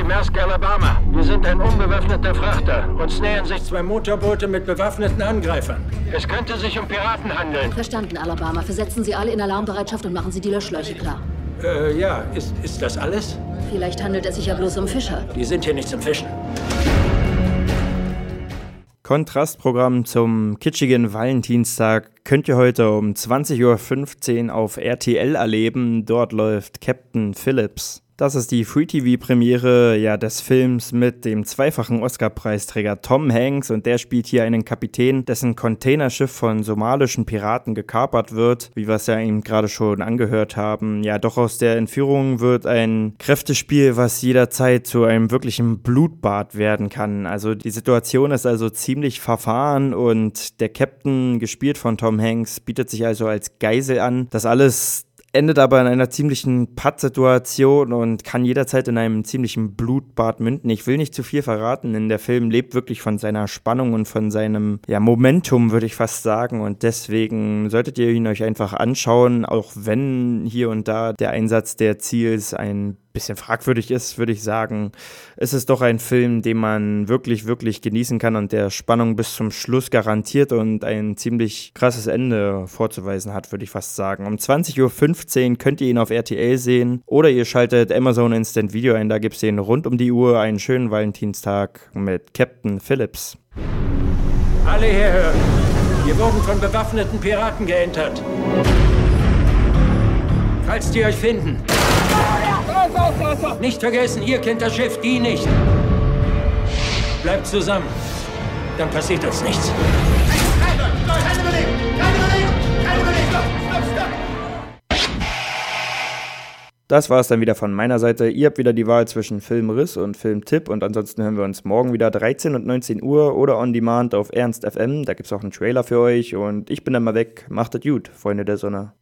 Die Maersk Alabama. Wir sind ein unbewaffneter Frachter. Uns nähern sich zwei Motorboote mit bewaffneten Angreifern. Es könnte sich um Piraten handeln. Verstanden, Alabama. Versetzen Sie alle in Alarmbereitschaft und machen Sie die Löschschläuche klar. Äh, ja, ist, ist das alles? Vielleicht handelt es sich ja bloß um Fischer. Die sind hier nicht zum Fischen. Kontrastprogramm zum kitschigen Valentinstag könnt ihr heute um 20.15 Uhr auf RTL erleben. Dort läuft Captain Phillips. Das ist die Free-TV-Premiere ja, des Films mit dem zweifachen Oscar-Preisträger Tom Hanks und der spielt hier einen Kapitän, dessen Containerschiff von somalischen Piraten gekapert wird, wie wir es ja eben gerade schon angehört haben. Ja, doch aus der Entführung wird ein Kräftespiel, was jederzeit zu einem wirklichen Blutbad werden kann. Also die Situation ist also ziemlich verfahren und der Captain, gespielt von Tom Hanks, bietet sich also als Geisel an. Das alles endet aber in einer ziemlichen Pattsituation und kann jederzeit in einem ziemlichen Blutbad münden. Ich will nicht zu viel verraten, denn der Film lebt wirklich von seiner Spannung und von seinem ja, Momentum, würde ich fast sagen. Und deswegen solltet ihr ihn euch einfach anschauen, auch wenn hier und da der Einsatz der Ziels ein bisschen fragwürdig ist, würde ich sagen, ist es doch ein Film, den man wirklich, wirklich genießen kann und der Spannung bis zum Schluss garantiert und ein ziemlich krasses Ende vorzuweisen hat, würde ich fast sagen. Um 20.15 Uhr könnt ihr ihn auf RTL sehen oder ihr schaltet Amazon Instant Video ein, da gibt es den rund um die Uhr einen schönen Valentinstag mit Captain Phillips. Alle herhören. Wir wurden von bewaffneten Piraten geentert. Falls die euch finden, nicht vergessen, ihr kennt das Schiff, die nicht. Bleibt zusammen. Dann passiert uns nichts. Keine Bewegung! Keine Bewegung! Keine Bewegung! Stopp! Stopp! Das war es dann wieder von meiner Seite. Ihr habt wieder die Wahl zwischen Filmriss und Filmtipp und ansonsten hören wir uns morgen wieder 13 und 19 Uhr oder on demand auf Ernst FM. Da gibt es auch einen Trailer für euch und ich bin dann mal weg. Macht es gut, Freunde der Sonne.